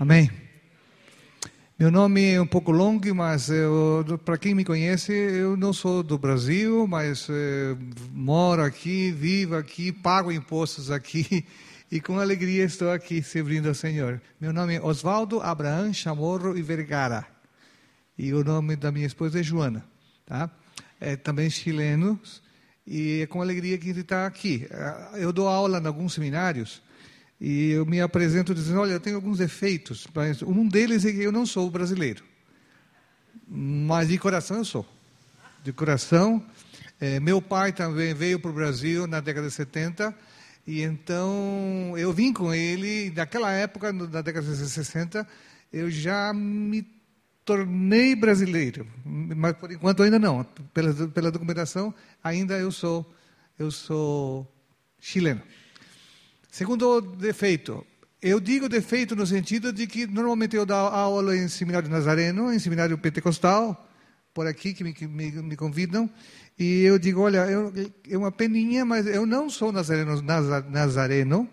Amém. Meu nome é um pouco longo, mas para quem me conhece, eu não sou do Brasil, mas eh, moro aqui, vivo aqui, pago impostos aqui e com alegria estou aqui servindo ao Senhor. Meu nome é Oswaldo Abraham Chamorro e Vergara e o nome da minha esposa é Joana, tá? É também chileno e é com alegria que ele está aqui. Ah, eu dou aula em alguns seminários e eu me apresento dizendo: olha, eu tenho alguns defeitos, mas um deles é que eu não sou brasileiro. Mas de coração eu sou. De coração. É, meu pai também veio para o Brasil na década de 70, e então eu vim com ele. Naquela época, na década de 60, eu já me tornei brasileiro, mas por enquanto ainda não. Pela, pela documentação, ainda eu sou, eu sou chileno. Segundo defeito, eu digo defeito no sentido de que normalmente eu dou aula em seminário nazareno, em seminário pentecostal, por aqui que me, me, me convidam, e eu digo, olha, eu, é uma peninha, mas eu não sou nazareno, nazareno,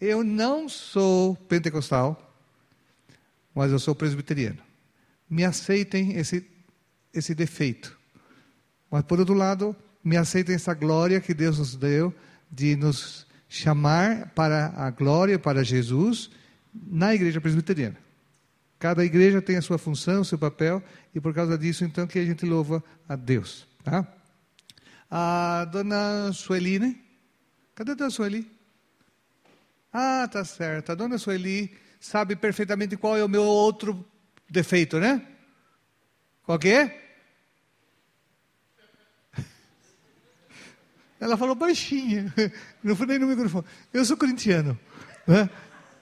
eu não sou pentecostal, mas eu sou presbiteriano. Me aceitem esse, esse defeito. Mas, por outro lado, me aceitem essa glória que Deus nos deu de nos chamar para a glória, para Jesus, na igreja presbiteriana. Cada igreja tem a sua função, seu papel, e por causa disso, então, que a gente louva a Deus. Tá? A dona Sueli, Cadê a dona Sueli? Ah, tá certo. A dona Sueli sabe perfeitamente qual é o meu outro defeito, né? Qual que é? Ela falou baixinha, não foi nem no microfone. Eu sou corintiano. Né?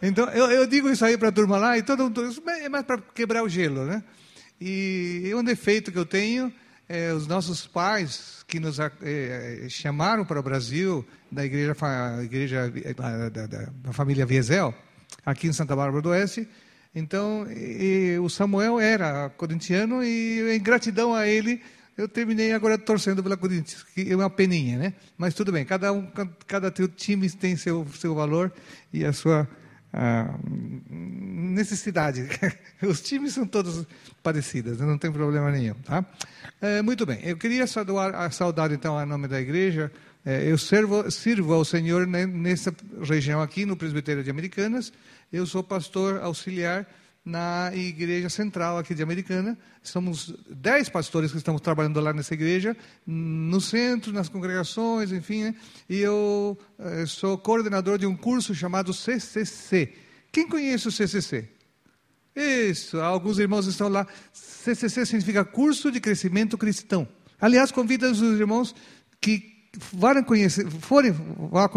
Então, eu, eu, digo isso aí para a turma lá, e todo mundo, é mais para quebrar o gelo. Né? E um defeito que eu tenho é os nossos pais que nos é, chamaram para o Brasil, da igreja, igreja da, da, da, família Viesel, aqui em Santa Bárbara do Oeste. Então, e, o Samuel era corintiano e, em gratidão a ele, eu terminei agora torcendo pela Corinthians, que é uma peninha, né? Mas tudo bem, cada, um, cada time tem seu, seu valor e a sua a necessidade. Os times são todos parecidos, não tem problema nenhum. Tá? É, muito bem, eu queria saudar, saudar então a nome da igreja. É, eu servo, sirvo ao Senhor nessa região aqui, no Presbitério de Americanas. Eu sou pastor auxiliar na igreja central aqui de Americana. Somos dez pastores que estamos trabalhando lá nessa igreja, no centro, nas congregações, enfim. Né? E eu eh, sou coordenador de um curso chamado CCC. Quem conhece o CCC? Isso, alguns irmãos estão lá. CCC significa Curso de Crescimento Cristão. Aliás, convido os irmãos que forem conhecer, forem lá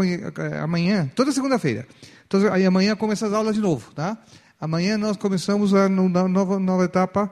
amanhã, toda segunda-feira. Então, aí amanhã começa as aulas de novo, tá? Amanhã nós começamos a nova, nova etapa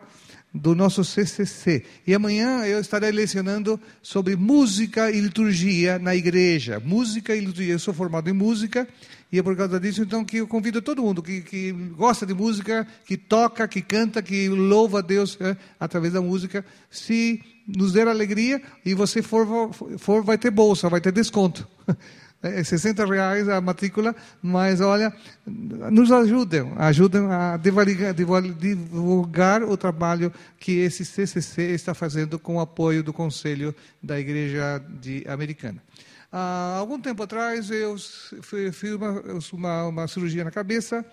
do nosso CCC. E amanhã eu estarei lecionando sobre música e liturgia na igreja. Música e liturgia. Eu sou formado em música e é por causa disso então que eu convido todo mundo que, que gosta de música, que toca, que canta, que louva a Deus é, através da música, se nos der alegria e você for, for vai ter bolsa, vai ter desconto. é 60 reais a matrícula, mas olha, nos ajudem, ajudem a divulgar, o trabalho que esse CCC está fazendo com o apoio do Conselho da Igreja de Americana. Há algum tempo atrás eu fiz uma, uma, uma cirurgia na cabeça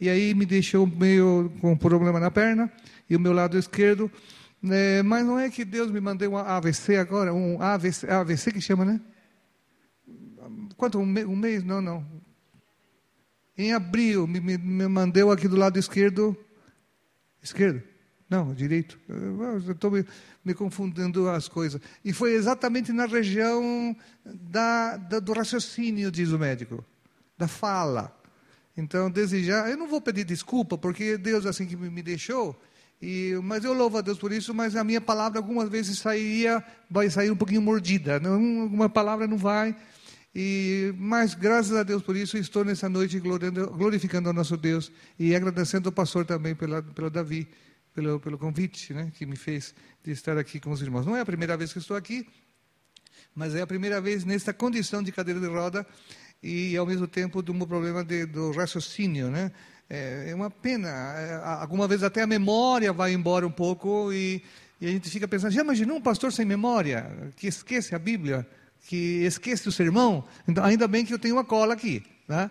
e aí me deixou meio com um problema na perna e o meu lado esquerdo, né, mas não é que Deus me mandou um AVC agora, um AVC, AVC que chama, né? Quanto? Um, um mês? Não, não. Em abril, me, me, me mandou aqui do lado esquerdo. Esquerdo? Não, direito. Estou me, me, confundindo as coisas. E foi exatamente na região da, da, do raciocínio, diz o médico, da fala. Então, desejar, eu não vou pedir desculpa, porque Deus assim que me deixou, e, mas eu louvo a Deus por isso, mas a minha palavra algumas vezes sairia, vai sair um pouquinho mordida. Não, alguma palavra não vai. E, mas graças a Deus por isso estou nessa noite glorificando ao nosso Deus e agradecendo ao pastor também pela, pelo Davi, pelo, pelo convite né, que me fez de estar aqui com os irmãos. Não é a primeira vez que estou aqui, mas é a primeira vez nesta condição de cadeira de roda e ao mesmo tempo de um problema de, do raciocínio, né? é, é uma pena. É, alguma vez até a memória vai embora um pouco e, e a gente fica pensando: já imaginou um pastor sem memória, que esquece a Bíblia, que esquece o sermão? Então, ainda bem que eu tenho uma cola aqui. Né?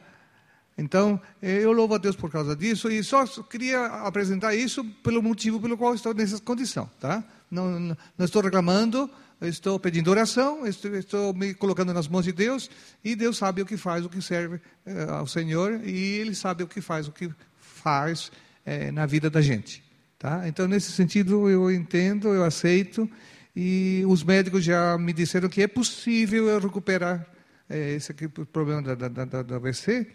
Então, é, eu louvo a Deus por causa disso e só queria apresentar isso pelo motivo pelo qual estou nessa condição. Tá? Não, não, não estou reclamando, estou pedindo oração, estou, estou, me colocando nas mãos de Deus, e Deus sabe o que faz, o que serve eh, ao Senhor, e Ele sabe o que faz, o que faz eh, na vida da gente. Tá? Então, nesse sentido, eu entendo, eu aceito, e os médicos já me disseram que é possível eu recuperar eh, esse aqui, problema da, da, da, da AVC,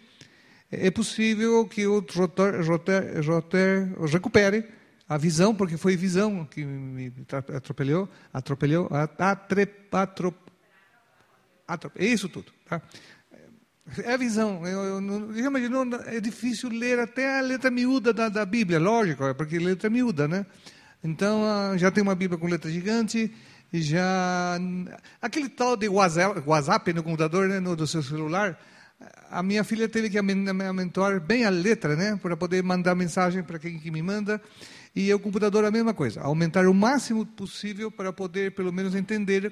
é possível que o rotor, rotor recupere, a visão, porque foi visão que me atropelou, atropelou, atrep, é isso tudo. Tá? É a visão. Eu, eu, eu imagino, é difícil ler até a letra miúda da, da Bíblia, lógico, é porque letra miúda, né? Então, ah, já tem uma Bíblia com letra gigante, já... Aquele tal de WhatsApp, no computador, né, no, do seu celular, a minha filha teve que aumentar bem a letra, né, para poder mandar mensagem para quem que me manda. E o computador a mesma coisa, aumentar o máximo possível para poder pelo menos entender.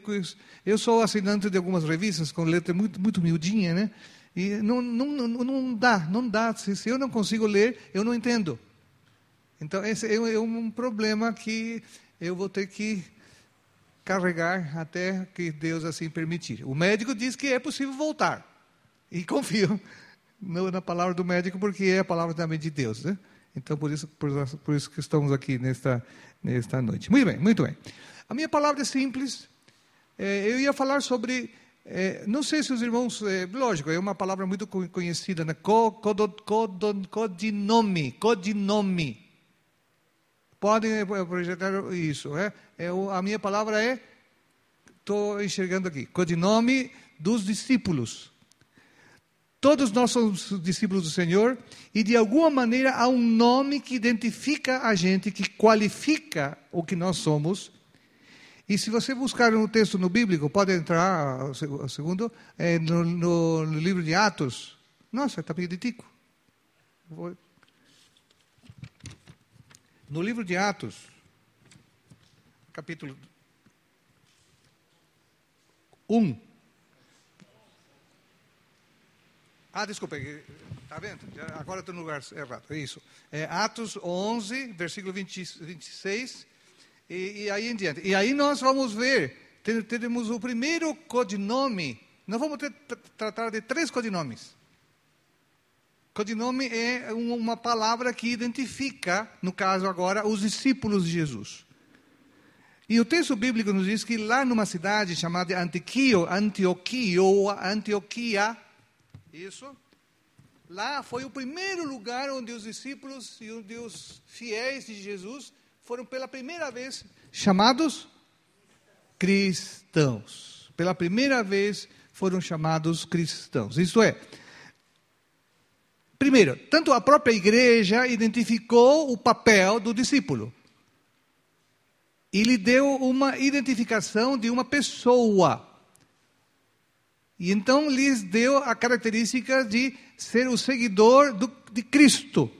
Eu sou assinante de algumas revistas com letra muito muito miudinha, né? E não, não, não, não dá, não dá. Se, se eu não consigo ler, eu não entendo. Então esse é, é um problema que eu vou ter que carregar até que Deus assim permitir. O médico diz que é possível voltar. E confio na palavra do médico, porque é a palavra também de Deus. Né? Então, por isso, por, por isso que estamos aqui nesta, nesta noite. Muito bem, muito bem. A minha palavra é simples. É, eu ia falar sobre. É, não sei se os irmãos. É, lógico, é uma palavra muito conhecida, né? codinome. Codinome. Podem é, projetar isso. É? é a minha palavra é. Estou enxergando aqui. Codinome dos discípulos. Todos nós somos discípulos do Senhor e de alguma maneira há um nome que identifica a gente, que qualifica o que nós somos. E se você buscar um texto no bíblico, pode entrar, o segundo, é, no, no, livro de Atos. Nossa, está tico. No livro de Atos, capítulo 1. Ah, desculpa, está vendo? Agora estou no lugar errado, é isso. É Atos 11, versículo 20, 26, e, e aí em diante. E aí nós vamos ver, teremos o primeiro codinome, nós vamos ter, tratar de três codinomes. Codinome é uma palavra que identifica, no caso agora, os discípulos de Jesus. E o texto bíblico nos diz que lá numa cidade chamada Antioquia, Antioquia, Antioquia isso. Lá foi o primeiro lugar onde os discípulos e onde os fiéis de Jesus foram pela primeira vez chamados cristãos. Pela primeira vez foram chamados cristãos. Isto é, primeiro, tanto a própria igreja identificou o papel do discípulo e lhe deu uma identificação de uma pessoa. E então lhes deu a característica de ser o seguidor do, de Cristo.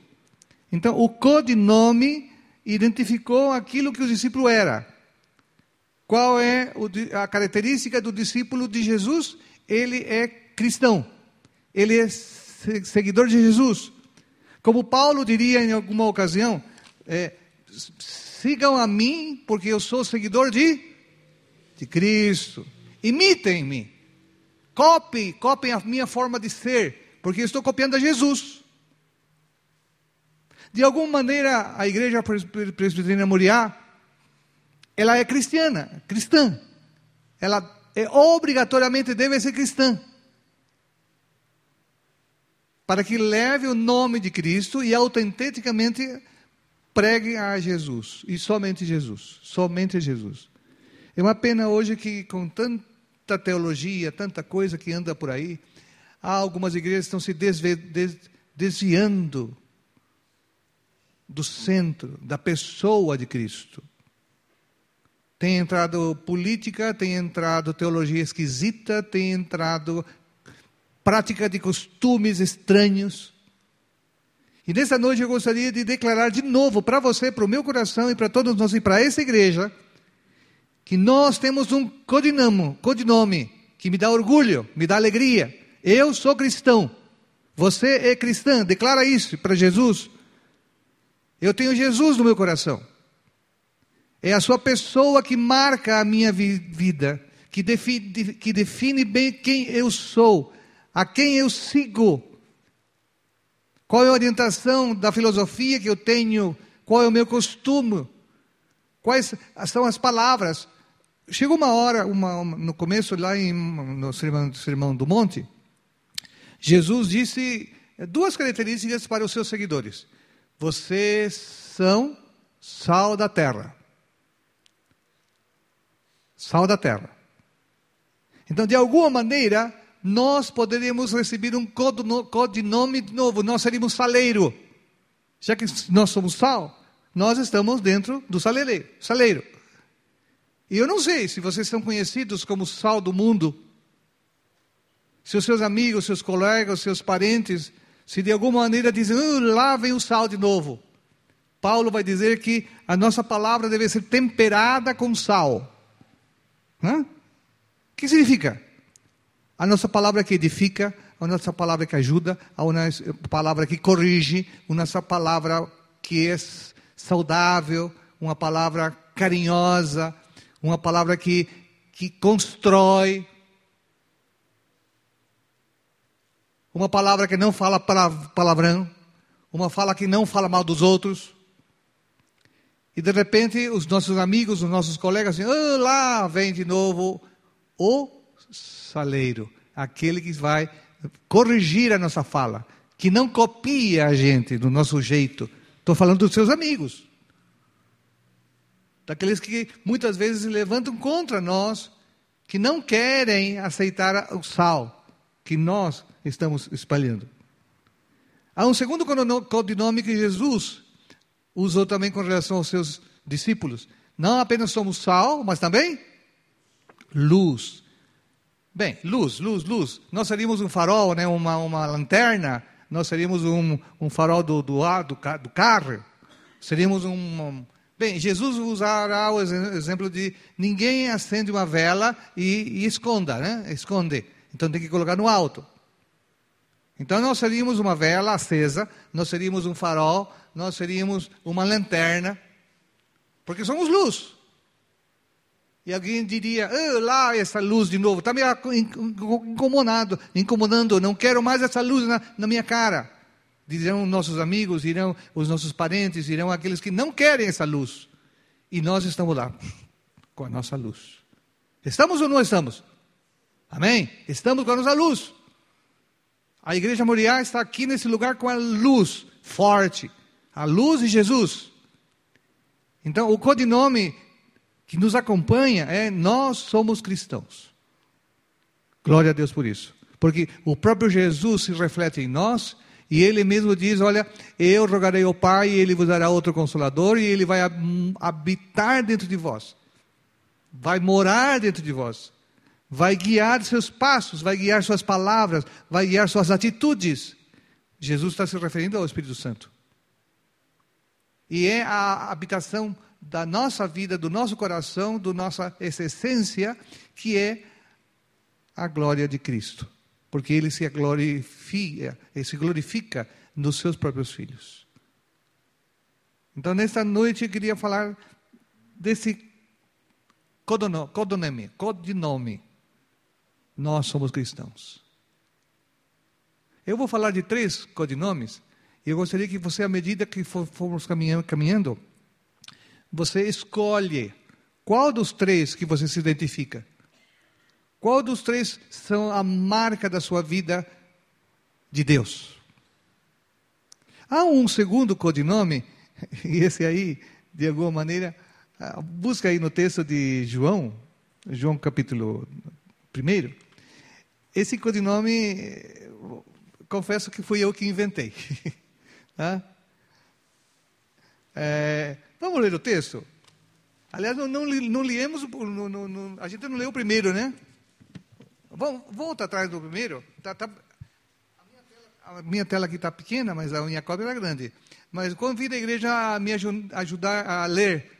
Então o codinome identificou aquilo que o discípulo era. Qual é a característica do discípulo de Jesus? Ele é cristão. Ele é seguidor de Jesus. Como Paulo diria em alguma ocasião, é, sigam a mim, porque eu sou seguidor de, de Cristo. Imitem-me. Copiem, copiem a minha forma de ser, porque eu estou copiando a Jesus. De alguma maneira, a igreja presbiteriana Moriá, ela é cristiana, cristã. Ela é, obrigatoriamente deve ser cristã. Para que leve o nome de Cristo e autenticamente pregue a Jesus. E somente Jesus. Somente Jesus. É uma pena hoje que, com tanta teologia, tanta coisa que anda por aí. Há algumas igrejas que estão se desviando do centro, da pessoa de Cristo. Tem entrado política, tem entrado teologia esquisita, tem entrado prática de costumes estranhos. E nessa noite eu gostaria de declarar de novo para você, para o meu coração e para todos nós e para essa igreja, que nós temos um codinome, codinome que me dá orgulho, me dá alegria. Eu sou cristão. Você é cristã. Declara isso para Jesus. Eu tenho Jesus no meu coração. É a sua pessoa que marca a minha vida, que que define bem quem eu sou, a quem eu sigo. Qual é a orientação da filosofia que eu tenho? Qual é o meu costume? Quais são as palavras? Chegou uma hora, uma, uma, no começo, lá em, no sermão, sermão do Monte, Jesus disse duas características para os seus seguidores: vocês são sal da terra. Sal da terra. Então, de alguma maneira, nós poderíamos receber um codinome novo, nós seríamos saleiro. Já que nós somos sal, nós estamos dentro do saleiro. E eu não sei se vocês são conhecidos como sal do mundo. Se os seus amigos, seus colegas, seus parentes, se de alguma maneira dizem, oh, lá vem o sal de novo. Paulo vai dizer que a nossa palavra deve ser temperada com sal. O que significa? A nossa palavra que edifica, a nossa palavra que ajuda, a nossa palavra que corrige, a nossa palavra que é saudável, uma palavra carinhosa, uma palavra que, que constrói, uma palavra que não fala palavrão, uma fala que não fala mal dos outros. E de repente os nossos amigos, os nossos colegas dizem, oh, lá vem de novo o saleiro, aquele que vai corrigir a nossa fala, que não copia a gente do nosso jeito. Estou falando dos seus amigos daqueles que muitas vezes se levantam contra nós, que não querem aceitar o sal que nós estamos espalhando. Há um segundo codinome que Jesus usou também com relação aos seus discípulos. Não apenas somos sal, mas também luz. Bem, luz, luz, luz. Nós seríamos um farol, né? uma, uma lanterna, nós seríamos um, um farol do, do, do, do carro, seríamos um, Bem, Jesus usará o exemplo de ninguém acende uma vela e, e esconda, né? Esconde. Então tem que colocar no alto. Então nós seríamos uma vela acesa, nós seríamos um farol, nós seríamos uma lanterna, porque somos luz. E alguém diria, oh, lá essa luz de novo, está me incomodando, incomodando, não quero mais essa luz na, na minha cara dirão nossos amigos, irão os nossos parentes, irão aqueles que não querem essa luz. E nós estamos lá com a nossa luz. Estamos ou não estamos? Amém? Estamos com a nossa luz. A igreja Moriá está aqui nesse lugar com a luz forte, a luz de Jesus. Então, o codinome que nos acompanha é nós somos cristãos. Glória a Deus por isso. Porque o próprio Jesus se reflete em nós e ele mesmo diz: Olha, eu rogarei ao Pai, e ele vos dará outro consolador, e ele vai habitar dentro de vós, vai morar dentro de vós, vai guiar seus passos, vai guiar suas palavras, vai guiar suas atitudes. Jesus está se referindo ao Espírito Santo. E é a habitação da nossa vida, do nosso coração, da nossa essência, que é a glória de Cristo porque ele se glorifica, ele se glorifica nos seus próprios filhos. Então, nesta noite, eu queria falar desse codonome, codinome. Nós somos cristãos. Eu vou falar de três codinomes, e eu gostaria que você, à medida que formos caminhando, caminhando você escolhe qual dos três que você se identifica. Qual dos três são a marca da sua vida de Deus? Há um segundo codinome, e esse aí, de alguma maneira, ah, busca aí no texto de João, João capítulo 1. Esse codinome, confesso que fui eu que inventei. tá? É, vamos ler o texto? Aliás, não, não, não liemos, não, não, a gente não leu o primeiro, né? Vamos, volta atrás do primeiro. Tá, tá, a minha tela a minha tela aqui está pequena, mas a minha cópia é grande. Mas convido a igreja a me ajudar a ler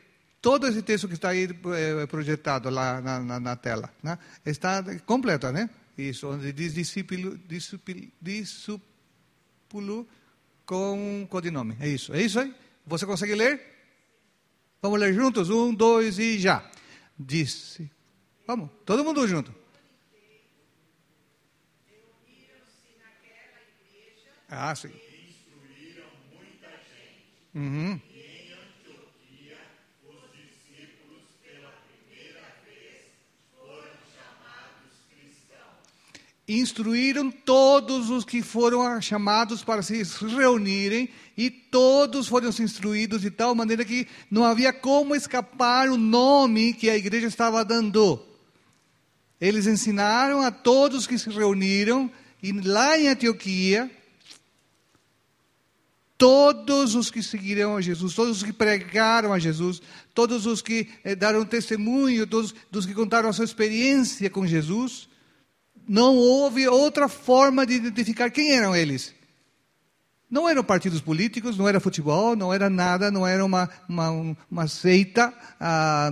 todo esse texto que está aí é, projetado lá na, na, na tela. Né? Está completa, né? Isso, onde diz discípulo, discípulo, discípulo com codinome. É isso, é isso aí? Você consegue ler? Vamos ler juntos? Um, dois e já. Disse. Vamos, todo mundo junto. Ah, sim. Uhum. E em Antioquia, os discípulos, pela primeira vez, foram chamados cristãos. Instruíram todos os que foram chamados para se reunirem, e todos foram instruídos de tal maneira que não havia como escapar o nome que a igreja estava dando. Eles ensinaram a todos que se reuniram, e lá em Antioquia, todos os que seguiram a Jesus, todos os que pregaram a Jesus, todos os que eh, deram testemunho, todos os que contaram a sua experiência com Jesus, não houve outra forma de identificar quem eram eles. Não eram partidos políticos, não era futebol, não era nada, não era uma, uma, uma seita ah,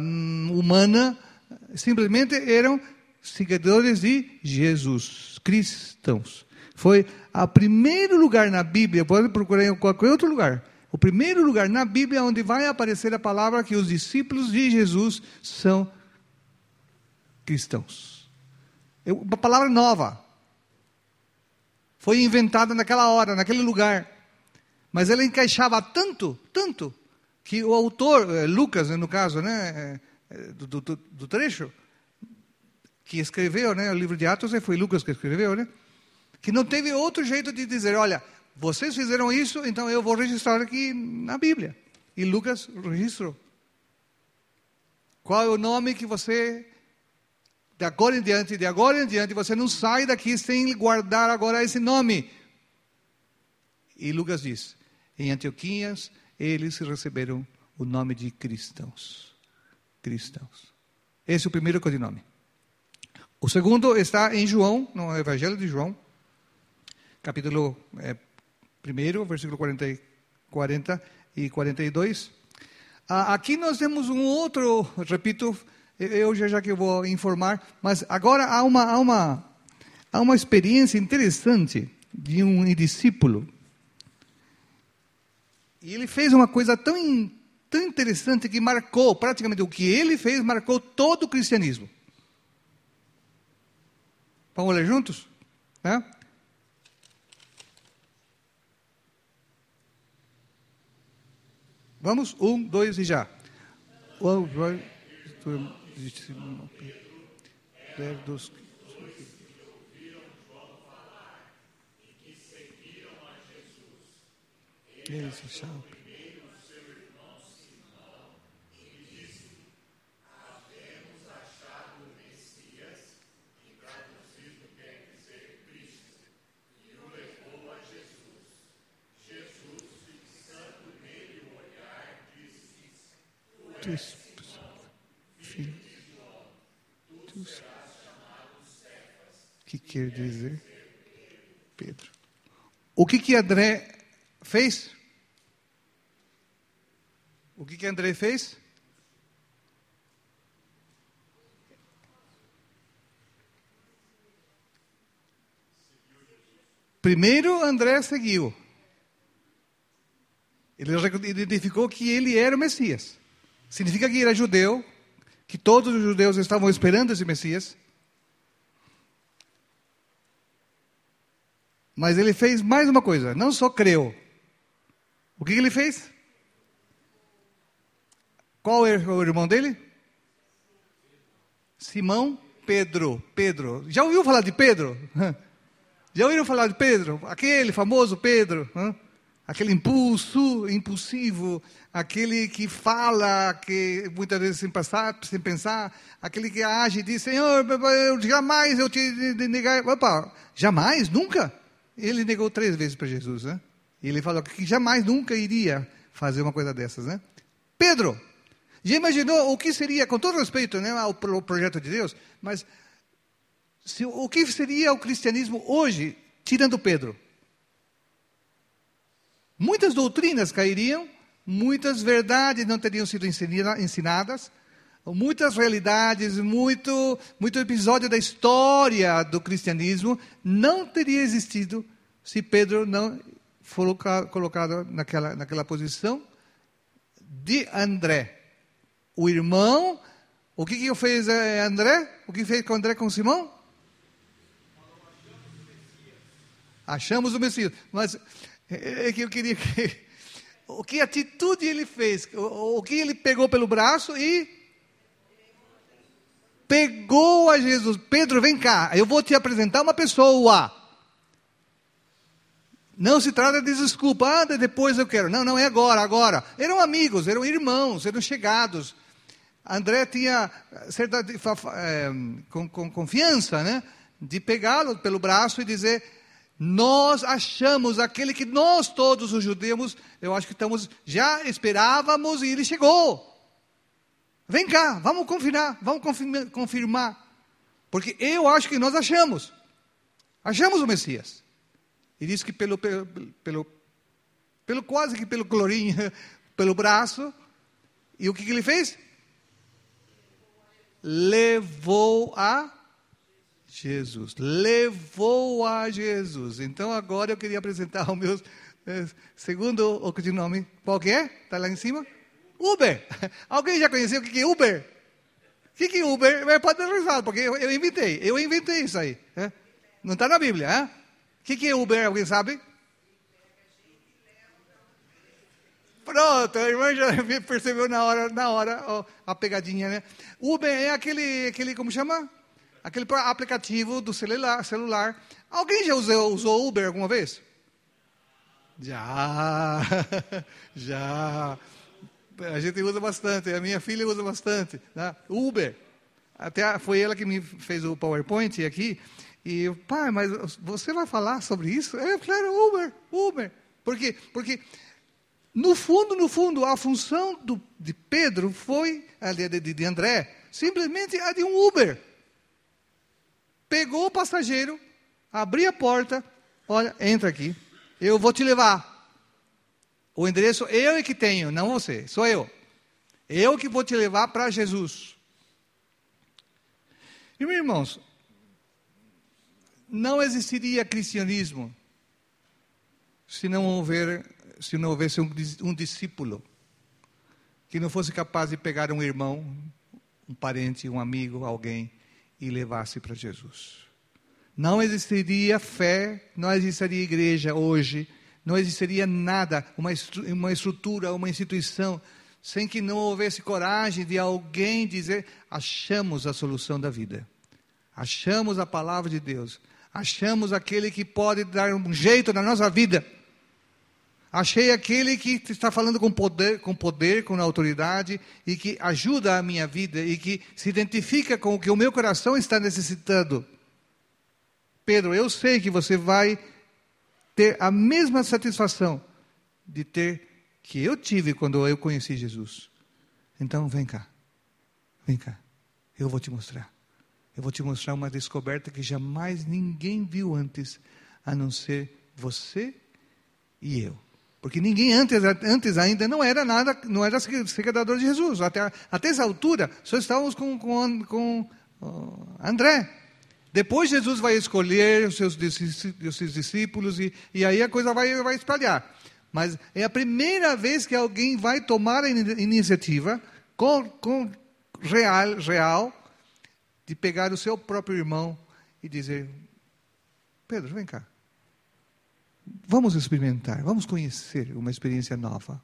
humana, simplesmente eram seguidores de Jesus, cristãos. Foi o primeiro lugar na Bíblia, pode procurar em qualquer outro lugar. O primeiro lugar na Bíblia onde vai aparecer a palavra que os discípulos de Jesus são cristãos. Uma palavra nova. Foi inventada naquela hora, naquele lugar. Mas ela encaixava tanto, tanto, que o autor, eh, Lucas, no caso, né, eh, do, do, do trecho, que escreveu né, o livro de Atos, foi Lucas que escreveu, né? que não teve outro jeito de dizer, olha, vocês fizeram isso, então eu vou registrar aqui na Bíblia. E Lucas registrou. Qual é o nome que você, de agora em diante, de agora em diante, você não sai daqui sem guardar agora esse nome? E Lucas diz: em Antioquias, eles receberam o nome de cristãos. Cristãos. Esse é o primeiro codinome. O segundo está em João, no Evangelho de João, capítulo é, 1, versículo 40, 40 e 42. Ah, aqui nós temos um outro, repito, eu já, já que eu vou informar, mas agora há uma, há uma, há uma experiência interessante de um discípulo. E ele fez uma coisa tão, tão interessante que marcou, praticamente o que ele fez, marcou todo o cristianismo. Vamos ler juntos? É? Vamos? Um, dois e já. Um, dois, dos eles acharam. tu filho, tu que quer dizer Pedro. O que que André fez? O que que André fez? Primeiro André seguiu. Ele identificou que ele era o Messias. Significa que era judeu, que todos os judeus estavam esperando esse Messias. Mas ele fez mais uma coisa, não só creu. O que, que ele fez? Qual é o irmão dele? Simão Pedro. Pedro. Já ouviu falar de Pedro? Já ouviram falar de Pedro? Aquele famoso Pedro aquele impulso impulsivo, aquele que fala, que muitas vezes sem pensar, sem pensar, aquele que age e diz, Senhor, eu jamais eu te negar. Opa, jamais, nunca. Ele negou três vezes para Jesus, né? E ele falou que jamais, nunca iria fazer uma coisa dessas, né? Pedro, já imaginou o que seria, com todo respeito né, ao projeto de Deus, mas se, o que seria o cristianismo hoje, tirando Pedro? muitas doutrinas cairiam, muitas verdades não teriam sido ensinadas, muitas realidades, muito, muito episódio da história do cristianismo não teria existido se Pedro não for colocado naquela, naquela posição de André. O irmão, o que, que fez eh, André? O que fez com André com Simão? Achamos o Messias. Mas é, é que eu queria que. O que atitude ele fez? O, o que ele pegou pelo braço e. Pegou a Jesus. Pedro, vem cá, eu vou te apresentar uma pessoa. Não se trata de desculpa, ah, depois eu quero. Não, não é agora, agora. Eram amigos, eram irmãos, eram chegados. André tinha certa é, com, com confiança, né? De pegá-lo pelo braço e dizer: Nós achamos aquele que nós todos os judeus, eu acho que estamos já esperávamos e ele chegou. Vem cá, vamos confirmar, vamos confirmar, porque eu acho que nós achamos, achamos o Messias. E diz que pelo, pelo, pelo, pelo quase que pelo clorinho, pelo braço. E o que, que ele fez? Levou a Jesus. Levou a Jesus. Então agora eu queria apresentar o meu eh, segundo o nome. Qual que é? Está lá em cima? Uber. Alguém já conheceu o que é Uber? O que é Uber? Pode ter risado, porque eu, eu inventei. Eu inventei isso aí. É? Não está na Bíblia. É? O que, que é Uber? Alguém sabe? Pronto, a irmã já percebeu na hora, na hora ó, a pegadinha, né? Uber é aquele, aquele, como chama? Aquele aplicativo do celular. celular. Alguém já usou, usou Uber alguma vez? Já, já. A gente usa bastante, a minha filha usa bastante. Né? Uber. Até foi ela que me fez o PowerPoint aqui. E eu, pai, mas você vai falar sobre isso? É, claro, Uber, Uber. Por quê? Porque, no fundo, no fundo, a função do, de Pedro foi, a de, de, de André, simplesmente a de um Uber. Pegou o passageiro, abriu a porta, olha, entra aqui, eu vou te levar. O endereço eu é que tenho, não você, sou eu. Eu que vou te levar para Jesus. E, meus irmãos, não existiria cristianismo se não houver, se não houvesse um, um discípulo que não fosse capaz de pegar um irmão, um parente, um amigo, alguém e levasse para Jesus. Não existiria fé, não existiria igreja hoje, não existiria nada, uma, uma estrutura, uma instituição, sem que não houvesse coragem de alguém dizer: achamos a solução da vida, achamos a palavra de Deus, achamos aquele que pode dar um jeito na nossa vida. Achei aquele que está falando com poder, com poder, com autoridade e que ajuda a minha vida e que se identifica com o que o meu coração está necessitando. Pedro, eu sei que você vai ter a mesma satisfação de ter que eu tive quando eu conheci Jesus. Então, vem cá. Vem cá. Eu vou te mostrar. Eu vou te mostrar uma descoberta que jamais ninguém viu antes, a não ser você e eu. Porque ninguém antes, antes ainda não era nada, não era seguidor de Jesus. Até, até essa altura, só estávamos com, com, com André. Depois Jesus vai escolher os seus, os seus discípulos e, e aí a coisa vai, vai espalhar. Mas é a primeira vez que alguém vai tomar a iniciativa com, com real, real de pegar o seu próprio irmão e dizer: Pedro, vem cá. Vamos experimentar, vamos conhecer uma experiência nova.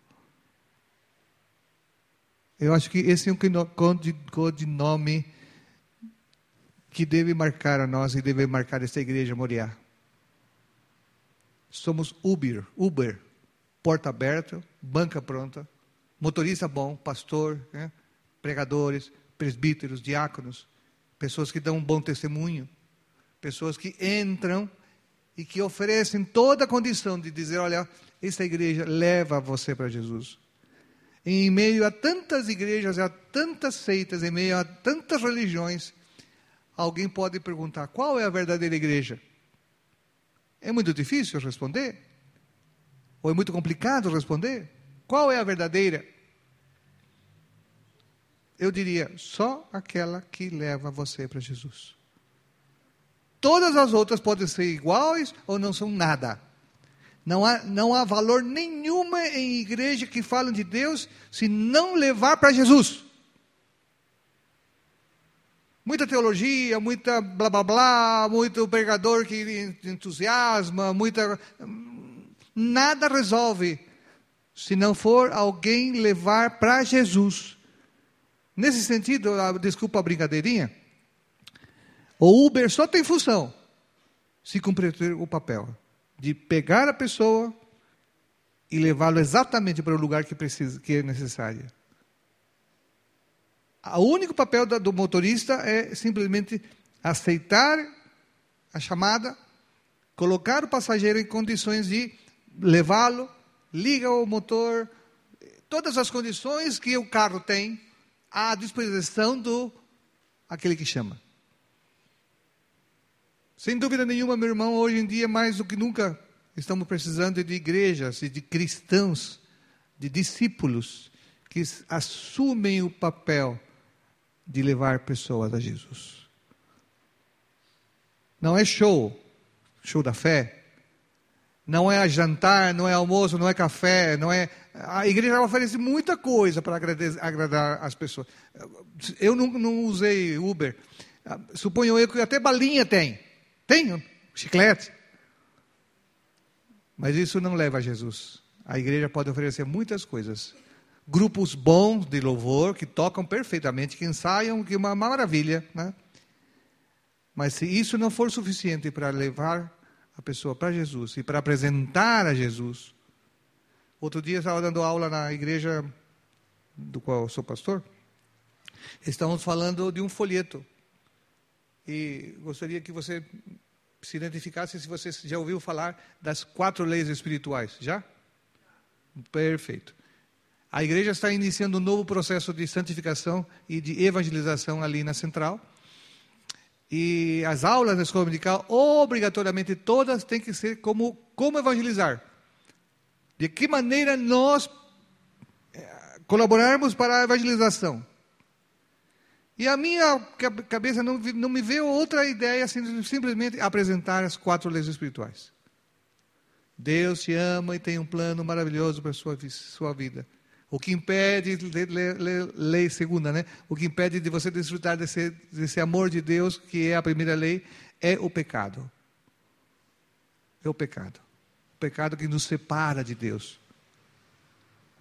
Eu acho que esse é um codinome que deve marcar a nós e deve marcar esta igreja Moriá. Somos Uber, Uber, porta aberta, banca pronta, motorista bom, pastor, né? pregadores, presbíteros, diáconos, pessoas que dão um bom testemunho, pessoas que entram e que oferecem toda a condição de dizer: olha, esta igreja leva você para Jesus. Em meio a tantas igrejas, a tantas seitas, em meio a tantas religiões, alguém pode perguntar: qual é a verdadeira igreja? É muito difícil responder. Ou é muito complicado responder? Qual é a verdadeira? Eu diria, só aquela que leva você para Jesus. Todas as outras podem ser iguais ou não são nada. Não há, não há valor nenhuma em igreja que falam de Deus se não levar para Jesus. Muita teologia, muita blá blá blá, muito pregador que entusiasma, muita. Nada resolve se não for alguém levar para Jesus. Nesse sentido, desculpa a brincadeirinha, o Uber só tem função se cumprir o papel de pegar a pessoa e levá-lo exatamente para o lugar que precisa, que é necessário. O único papel do motorista é simplesmente aceitar a chamada, colocar o passageiro em condições de levá-lo, liga o motor, todas as condições que o carro tem à disposição do aquele que chama. Sem dúvida nenhuma, meu irmão, hoje em dia, mais do que nunca, estamos precisando de igrejas e de cristãos, de discípulos, que assumem o papel de levar pessoas a Jesus. Não é show, show da fé. Não é jantar, não é almoço, não é café, não é. A igreja oferece muita coisa para agradar as pessoas. Eu não, não usei Uber. Suponho eu que até balinha tem. Tem chiclete. Mas isso não leva a Jesus. A igreja pode oferecer muitas coisas. Grupos bons de louvor, que tocam perfeitamente, que ensaiam, que é uma maravilha. Né? Mas se isso não for suficiente para levar a pessoa para Jesus e para apresentar a Jesus. Outro dia eu estava dando aula na igreja do qual eu sou pastor. Estamos falando de um folheto e gostaria que você se identificasse se você já ouviu falar das quatro leis espirituais. Já? Perfeito. A igreja está iniciando um novo processo de santificação e de evangelização ali na central. E as aulas da escola dominical, obrigatoriamente todas têm que ser como, como evangelizar. De que maneira nós eh, colaborarmos para a evangelização. E a minha cabeça não, não me veio outra ideia assim, simplesmente apresentar as quatro leis espirituais. Deus te ama e tem um plano maravilhoso para a sua, sua vida. O que impede, lei, lei, lei segunda, né? O que impede de você desfrutar desse, desse amor de Deus, que é a primeira lei, é o pecado. É o pecado. O pecado que nos separa de Deus.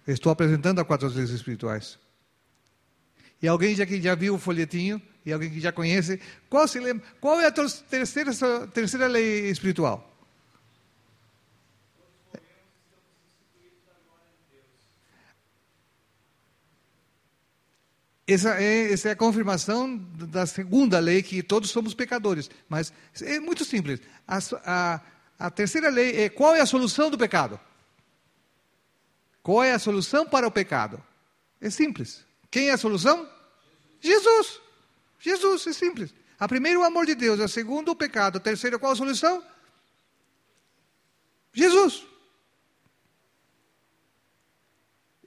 estou apresentando as quatro leis espirituais. E alguém já que já viu o folhetinho, e alguém que já conhece, qual, se lembra, qual é a terceira, terceira lei espiritual? Essa é, essa é a confirmação da segunda lei, que todos somos pecadores. Mas é muito simples. A, a, a terceira lei é qual é a solução do pecado? Qual é a solução para o pecado? É simples. Quem é a solução? Jesus. Jesus, é simples. A primeira, o amor de Deus. A segunda, o pecado. A terceira, qual a solução? Jesus.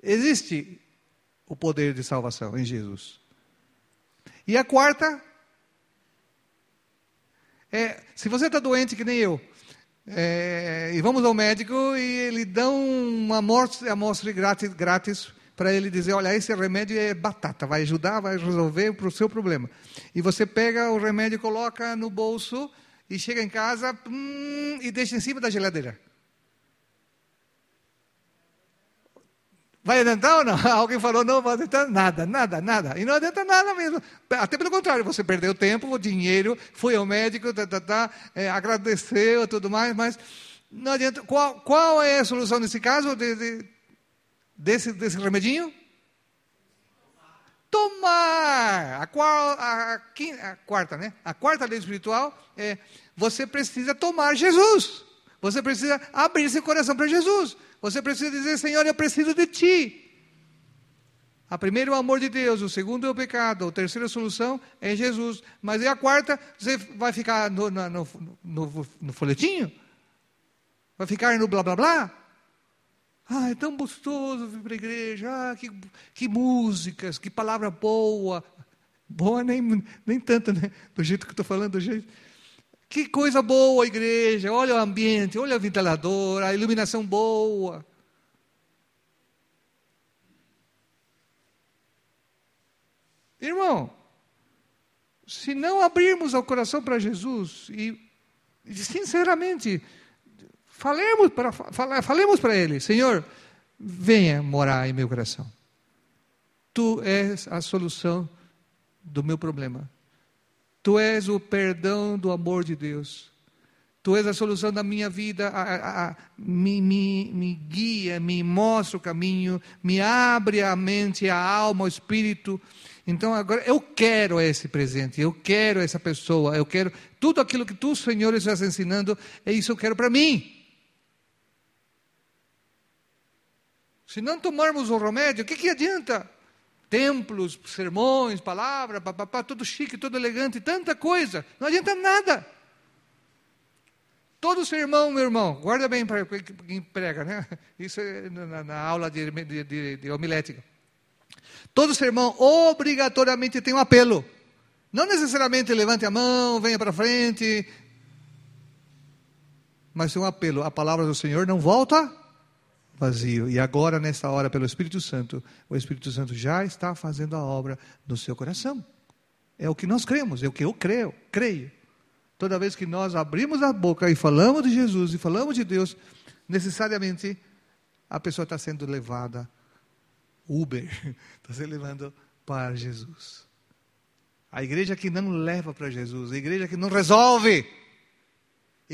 Existe o poder de salvação em Jesus. E a quarta, é, se você está doente que nem eu, é, e vamos ao médico e ele dá uma amostra, amostra grátis, grátis para ele dizer, olha, esse remédio é batata, vai ajudar, vai resolver o seu problema. E você pega o remédio, coloca no bolso e chega em casa hum, e deixa em cima da geladeira. Vai adiantar ou não? Alguém falou, não vai adiantar nada, nada, nada. E não adianta nada mesmo. Até pelo contrário, você perdeu tempo, dinheiro, foi ao médico, tá, tá, tá, é, agradeceu tudo mais, mas não adianta. Qual, qual é a solução nesse caso? De, de, desse, desse remedinho? Tomar! A, qual, a, a, a, quarta, né? A quarta lei espiritual é você precisa tomar Jesus. Você precisa abrir seu coração para Jesus. Você precisa dizer, Senhor, eu preciso de Ti. A primeira é o amor de Deus, o segundo é o pecado, a terceira solução é Jesus. Mas e a quarta? Você vai ficar no, no, no, no, no folhetinho? Vai ficar no blá blá blá? Ah, é tão gostoso vir para a igreja. Ah, que, que músicas, que palavra boa. Boa nem, nem tanto, né? Do jeito que estou falando, do jeito. Que coisa boa a igreja. Olha o ambiente, olha o ventilador, a iluminação boa. Irmão, se não abrirmos o coração para Jesus e, sinceramente, falemos para, falemos para Ele: Senhor, venha morar em meu coração. Tu és a solução do meu problema. Tu és o perdão do amor de Deus. Tu és a solução da minha vida, a, a, a, me, me, me guia, me mostra o caminho, me abre a mente, a alma, o espírito. Então agora eu quero esse presente, eu quero essa pessoa, eu quero tudo aquilo que tu, Senhor, estás ensinando, é isso que eu quero para mim. Se não tomarmos o remédio, o que, que adianta? Templos, sermões, palavra, papapá, tudo chique, tudo elegante, tanta coisa, não adianta nada. Todo sermão, meu irmão, guarda bem para quem prega, né? Isso é na, na aula de, de, de, de homilética. Todo sermão obrigatoriamente tem um apelo. Não necessariamente levante a mão, venha para frente. Mas tem um apelo. A palavra do Senhor não volta vazio. E agora, nessa hora, pelo Espírito Santo, o Espírito Santo já está fazendo a obra no seu coração. É o que nós cremos, é o que eu creio, creio. Toda vez que nós abrimos a boca e falamos de Jesus e falamos de Deus, necessariamente a pessoa está sendo levada Uber, está sendo levando para Jesus. A igreja que não leva para Jesus, a igreja que não resolve,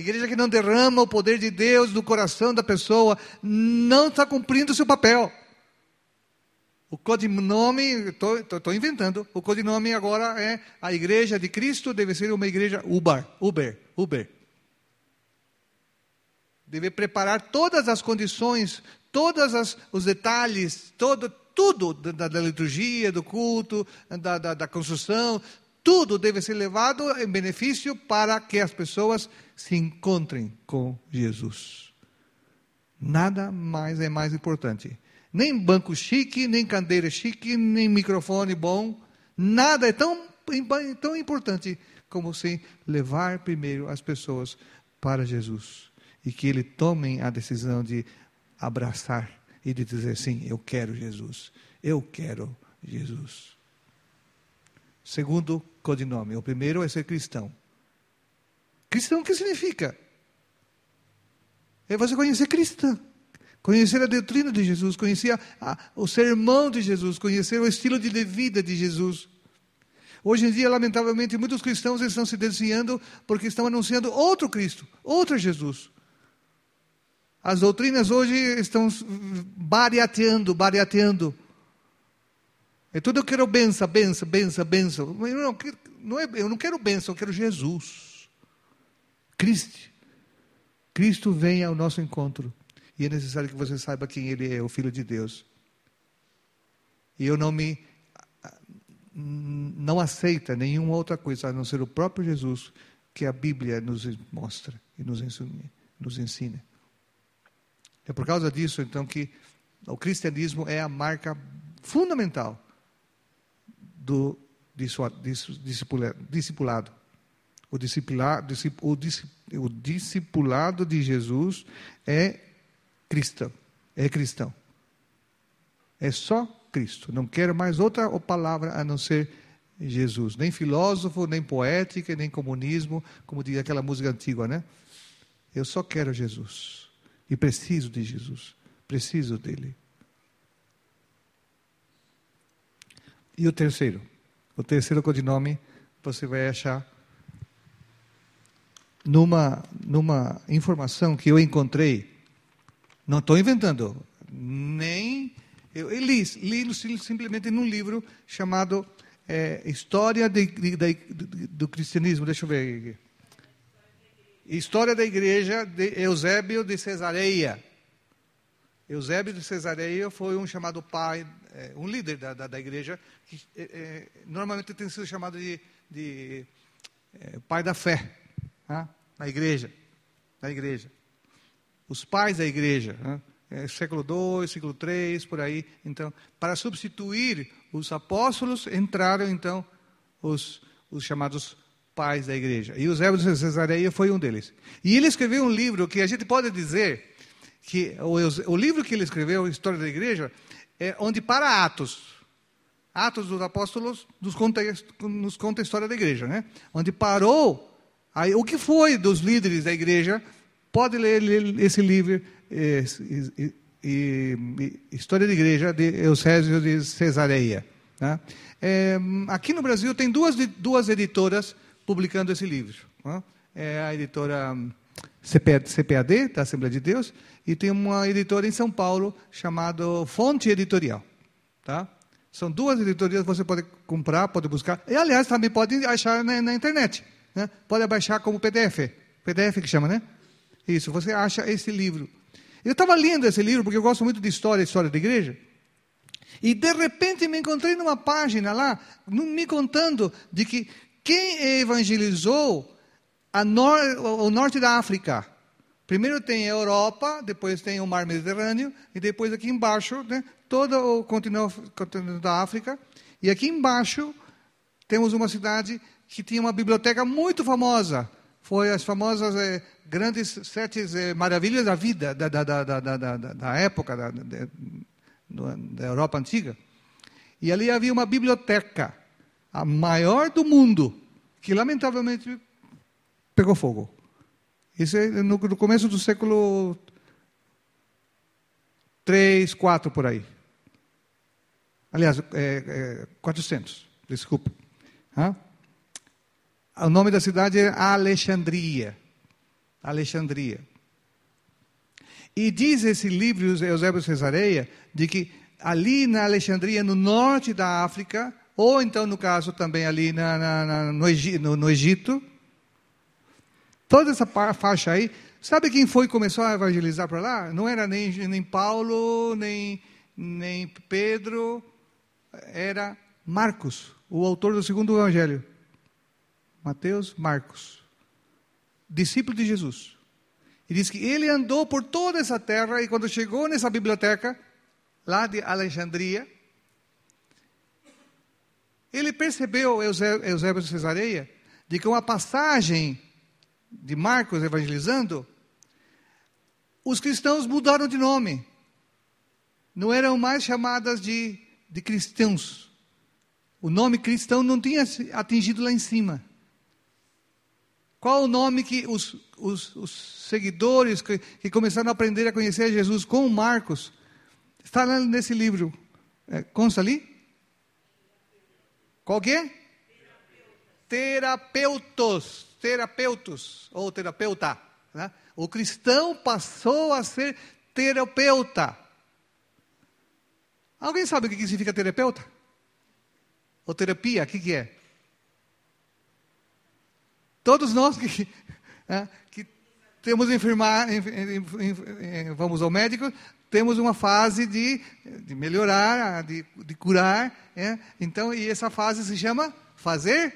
igreja que não derrama o poder de Deus no coração da pessoa, não está cumprindo o seu papel. O codinome, estou inventando, o codinome agora é a igreja de Cristo deve ser uma igreja Uber, Uber, Uber. Deve preparar todas as condições, todos os detalhes, todo, tudo da, da, liturgia, do culto, da, da, da construção, tudo deve ser levado em benefício para que as pessoas se encontrem com Jesus. Nada mais é mais importante. Nem banco chique, nem cadeira chique, nem microfone bom. Nada é tão, tão importante como se levar primeiro as pessoas para Jesus. E que ele tomem a decisão de abraçar e de dizer sim, eu quero Jesus. Eu quero Jesus. Segundo codinome. O primeiro é ser cristão. Cristão o que significa? É você conhecer cristão conhecer a doutrina de Jesus, conhecer a, a, o sermão de Jesus, conhecer o estilo de vida de Jesus. Hoje em dia, lamentavelmente, muitos cristãos estão se desviando porque estão anunciando outro Cristo, outro Jesus. As doutrinas hoje estão bariateando, bariateando. É tudo eu quero benção, benção, benção, benção. Não, não é, eu não quero benção, eu quero Jesus. Cristo. Cristo vem ao nosso encontro. E é necessário que você saiba quem ele é, o Filho de Deus. E eu não me não aceita nenhuma outra coisa a não ser o próprio Jesus que a Bíblia nos mostra e nos ensina. Nos ensina. É por causa disso, então, que o cristianismo é a marca fundamental do discipulado. O discipulado, o discipulado de Jesus é cristão. É cristão. É só Cristo. Não quero mais outra palavra a não ser Jesus. Nem filósofo, nem poética, nem comunismo, como diz aquela música antiga, né? Eu só quero Jesus. E preciso de Jesus. Preciso dele. E o terceiro? O terceiro codinome você vai achar numa, numa informação que eu encontrei não estou inventando. Nem. Eu, li, li simplesmente num livro chamado é, História de, de, de, do Cristianismo. Deixa eu ver aqui. História da Igreja de Eusébio de Cesareia. Eusébio de Cesareia foi um chamado pai, é, um líder da, da, da igreja, que é, é normalmente tem sido chamado de, de é, pai da fé, tá? Na igreja. Na igreja os pais da igreja. Né? é, século II, século III, por aí. Então, para substituir os apóstolos, entraram então os, os chamados pais da igreja. E Eusébio de Cesareia foi um deles. E ele escreveu um livro que a gente pode dizer que o, o livro que ele escreveu, História da Igreja, é onde para Atos. Atos dos Apóstolos nos conta, nos conta a história da igreja, né? Onde parou, aí, o que foi dos líderes da igreja, pode ler, ler esse livro, História da Igreja, de Eusébio de Cesareia. Né? É, aqui no Brasil tem duas, duas editoras publicando esse livro. Né? É a editora CPAD, da Assembleia de Deus, e tem uma editora em São Paulo chamada Fonte Editorial. Tá? São duas editorias que você pode comprar, pode buscar. E, aliás, também pode achar na, na internet. Né? Pode baixar como PDF. PDF que chama, né? Isso, você acha esse livro. Eu estava lendo esse livro porque eu gosto muito de história, história da igreja. E de repente me encontrei numa página lá, me contando de que quem evangelizou nor o norte da África Primeiro tem a Europa, depois tem o Mar Mediterrâneo, e depois aqui embaixo, né, todo o continente da África. E aqui embaixo temos uma cidade que tinha uma biblioteca muito famosa. Foi as famosas eh, grandes sete eh, maravilhas da vida da, da, da, da, da época da, da Europa antiga. E ali havia uma biblioteca, a maior do mundo, que lamentavelmente pegou fogo. Isso é no, no começo do século 3, 4 por aí. Aliás, é, é 400, desculpa. Hã? O nome da cidade é Alexandria. Alexandria. E diz esse livro, Eusébio Cesareia, de que ali na Alexandria, no norte da África, ou então, no caso, também ali na, na, na, no, Egito, no, no Egito Toda essa faixa aí. Sabe quem foi que começou a evangelizar para lá? Não era nem, nem Paulo, nem, nem Pedro, era Marcos, o autor do segundo evangelho. Mateus, Marcos, discípulo de Jesus. E diz que ele andou por toda essa terra e quando chegou nessa biblioteca, lá de Alexandria, ele percebeu, Eusébio de Cesareia, de que uma passagem de Marcos evangelizando, os cristãos mudaram de nome. Não eram mais chamadas de, de cristãos. O nome cristão não tinha atingido lá em cima. Qual o nome que os, os, os seguidores que, que, começaram a aprender a conhecer Jesus com Marcos, está lá nesse livro. É, consta ali? Qual que é? Terapeutos terapeutos ou terapeuta. Né? O cristão passou a ser terapeuta. Alguém sabe o que significa terapeuta? Ou terapia, o que, que é? Todos nós que, né, que temos enfermar, vamos ao médico, temos uma fase de, de melhorar, de, de curar. É? Então, e essa fase se chama fazer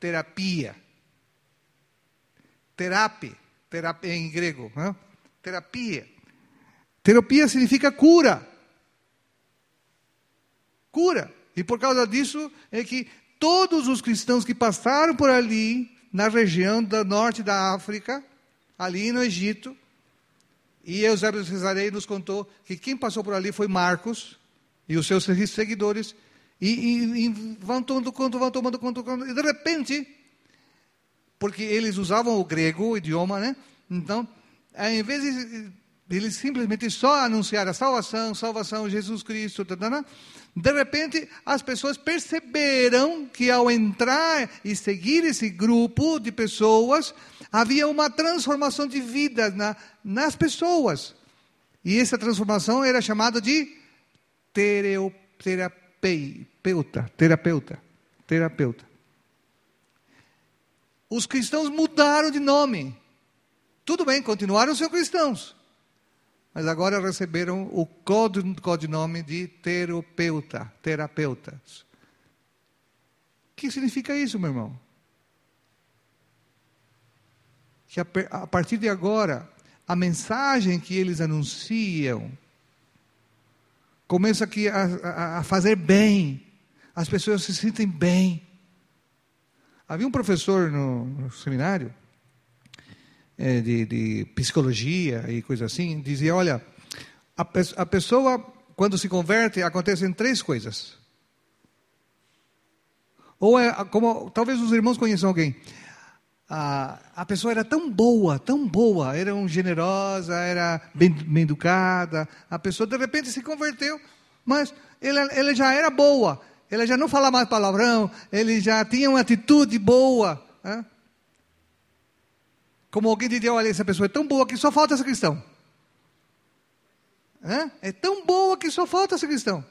terapia. Terapia, terapia em grego, né? terapia. Terapia significa cura. Cura. E por causa disso é que todos os cristãos que passaram por ali, na região do norte da África, ali no Egito, e Eusébio de Cesareia nos contou que quem passou por ali foi Marcos e os seus seguidores, e, e, e vão tomando conta, vão tomando conta, e de repente porque eles usavam o grego, o idioma, né? Então, em vez de eles simplesmente só anunciar a salvação, salvação, Jesus Cristo, tadana, de repente as pessoas perceberam que ao entrar e seguir esse grupo de pessoas, havia uma transformação de vida na, nas pessoas. E essa transformação era chamada de terapeuta, terapeuta, terapeuta. Os cristãos mudaram de nome. Tudo bem, continuaram sendo cristãos. Mas agora receberam o codinome de terapeuta, terapeutas. O que significa isso, meu irmão? Que a partir de agora, a mensagem que eles anunciam começa aqui a, a, a fazer bem, as pessoas se sentem bem. Havia um professor no, no seminário é, de, de, psicologia e coisa assim, dizia: olha, a, a pessoa quando se converte acontecem três coisas. Ou é como talvez os irmãos conheçam alguém. A, a pessoa era tão boa, tão boa, era um generosa, era bem, bem educada. A pessoa de repente se converteu, mas ela, ela já era boa, ela já não falava mais palavrão, ele já tinha uma atitude boa. Né? Como alguém diria, olha, essa pessoa é tão boa que só falta essa questão. É tão boa que só falta essa questão.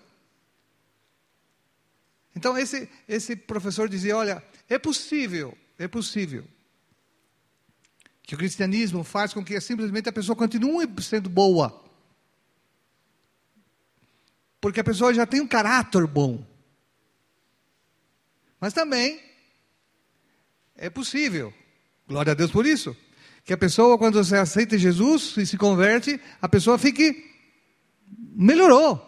Então, esse, esse professor dizia: olha, é possível, é possível que o cristianismo faz com que simplesmente a pessoa continue sendo boa. Porque a pessoa já tem um caráter bom. Mas também é possível, glória a Deus por isso, que a pessoa, quando você aceita Jesus e se converte, a pessoa fique. melhorou,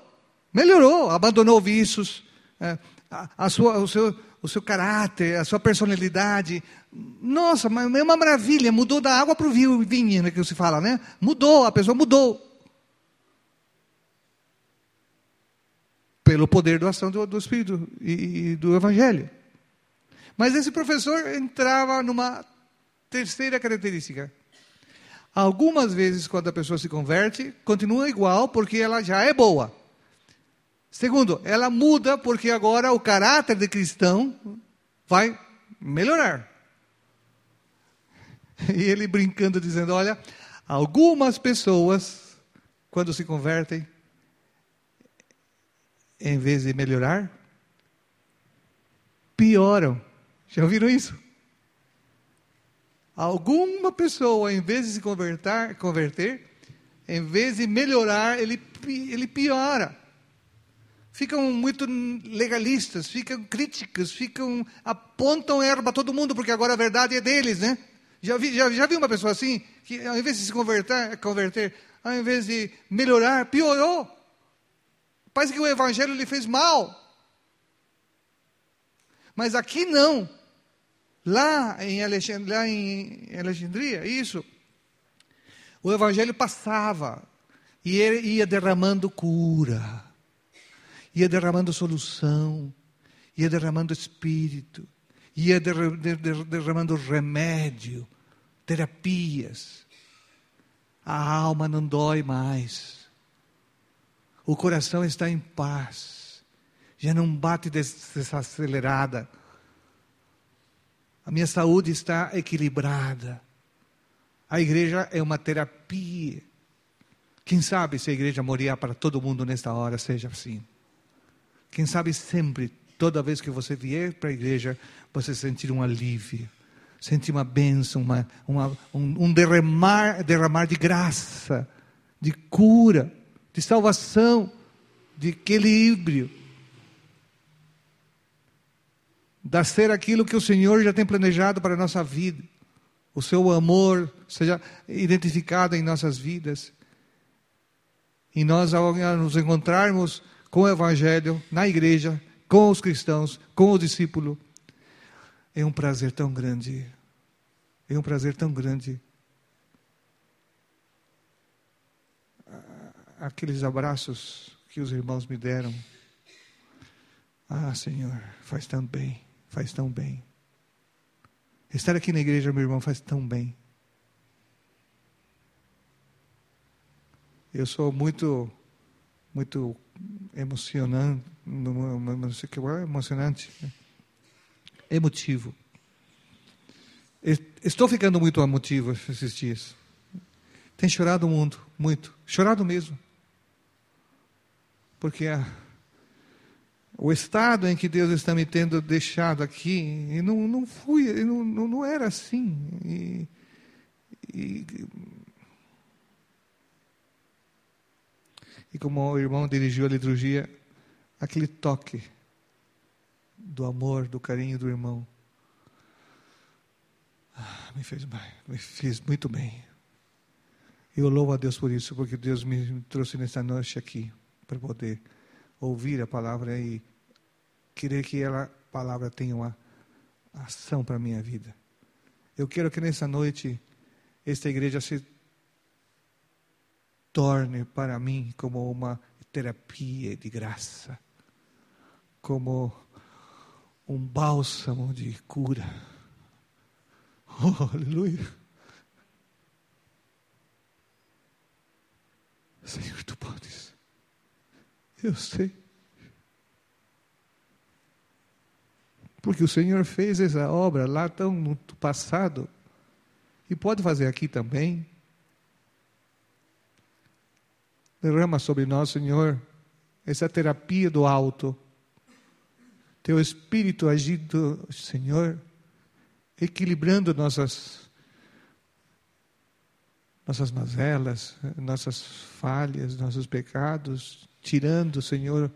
melhorou, abandonou vícios, é, a, a sua, o, seu, o seu caráter, a sua personalidade. Nossa, mas é uma maravilha, mudou da água para o vinho, né, que se fala, né? Mudou, a pessoa mudou. Pelo poder da ação do, do Espírito e, e do Evangelho. Mas esse professor entrava numa terceira característica. Algumas vezes, quando a pessoa se converte, continua igual porque ela já é boa. Segundo, ela muda porque agora o caráter de cristão vai melhorar. E ele brincando, dizendo: Olha, algumas pessoas, quando se convertem, em vez de melhorar, pioram. Já ouviram isso? Alguma pessoa, em vez de se converter, converter em vez de melhorar, ele, ele piora. Ficam muito legalistas, ficam críticas, ficam apontam erva a todo mundo, porque agora a verdade é deles, né? Já vi, já, já vi uma pessoa assim, que ao invés de se converter, converter ao invés de melhorar, piorou. Parece que o evangelho lhe fez mal. Mas aqui não. Lá em, Alexandria, lá em Alexandria, isso, o evangelho passava e ele ia derramando cura, ia derramando solução, ia derramando espírito, ia derramando remédio, terapias. A alma não dói mais. O coração está em paz. Já não bate desacelerada a minha saúde está equilibrada. A igreja é uma terapia. Quem sabe se a igreja morir para todo mundo nesta hora seja assim. Quem sabe sempre, toda vez que você vier para a igreja, você sentir um alívio, sentir uma bênção, uma, uma, um, um derramar, derramar de graça, de cura, de salvação, de equilíbrio da ser aquilo que o Senhor já tem planejado para a nossa vida. O seu amor seja identificado em nossas vidas. E nós, ao nos encontrarmos com o Evangelho, na igreja, com os cristãos, com o discípulo, é um prazer tão grande. É um prazer tão grande. Aqueles abraços que os irmãos me deram. Ah, Senhor, faz tão bem faz tão bem. Estar aqui na igreja, meu irmão, faz tão bem. Eu sou muito, muito emocionante, o é emocionante, emotivo. Estou ficando muito emotivo esses dias. Tem chorado muito, muito, chorado mesmo. Porque a o estado em que Deus está me tendo deixado aqui, e não, não fui, não, não, era assim. E, e, e como o irmão dirigiu a liturgia, aquele toque do amor, do carinho do irmão, ah, me fez me fez muito bem. Eu louvo a Deus por isso, porque Deus me trouxe nesta noite aqui para poder ouvir a palavra e querer que ela, palavra tenha uma ação para a minha vida. Eu quero que nessa noite esta igreja se torne para mim como uma terapia de graça, como um bálsamo de cura. Oh, aleluia. Senhor, tu podes. Eu sei. Porque o Senhor fez essa obra lá tão no passado e pode fazer aqui também. Derrama sobre nós, Senhor, essa terapia do alto. Teu Espírito agindo, Senhor, equilibrando nossas nossas mazelas, nossas falhas, nossos pecados, tirando, Senhor,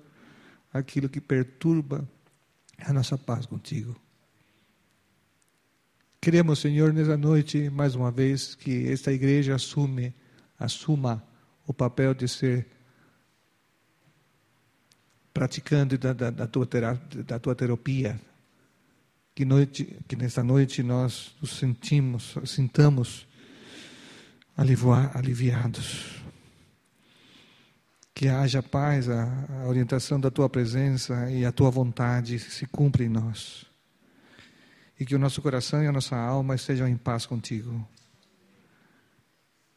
aquilo que perturba a nossa paz contigo. Queremos, Senhor, nessa noite, mais uma vez, que esta igreja assume, assuma o papel de ser praticante da, da, da, tua, terapia, da tua terapia. Que, noite, que nessa noite nós nos sentimos, sintamos aliviados. Que haja paz, a, orientação da tua presença e a tua vontade se cumpra em nós. E que o nosso coração e a nossa alma estejam em paz contigo.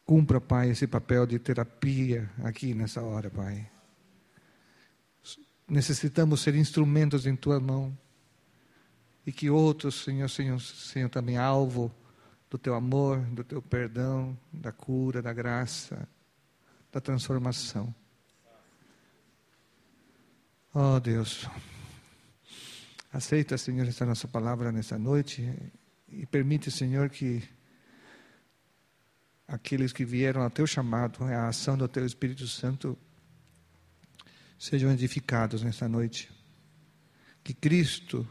Cumpra, Pai, esse papel de terapia aqui nessa hora, Pai. Necessitamos ser instrumentos em tua mão. E que outros, Senhor, Senhor, Senhor, também alvo do teu amor, do teu perdão, da cura, da graça, da transformação. Oh Deus, aceita, Senhor, esta nossa palavra nessa noite e permite, Senhor, que aqueles que vieram ao teu chamado, a ação do teu Espírito Santo, sejam edificados nesta noite. Que Cristo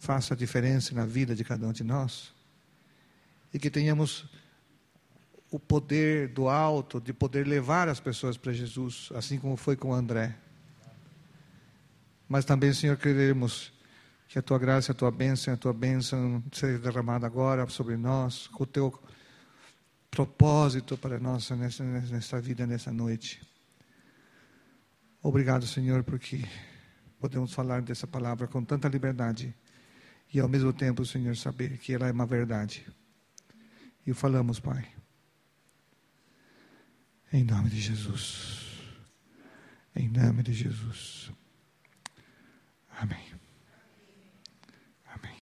faça a diferença na vida de cada um de nós. E que tenhamos o poder do alto de poder levar as pessoas para Jesus, assim como foi com André. Mas também, Senhor, queremos que a tua graça, a tua bênção, a tua bênção seja derramada agora sobre nós, com o teu propósito para nós nessa, nessa vida, nessa noite. Obrigado, Senhor, porque podemos falar dessa palavra com tanta liberdade e ao mesmo tempo, Senhor, saber que ela é uma verdade. E falamos, Pai. Em nome de Jesus. Em nome de Jesus. Amém.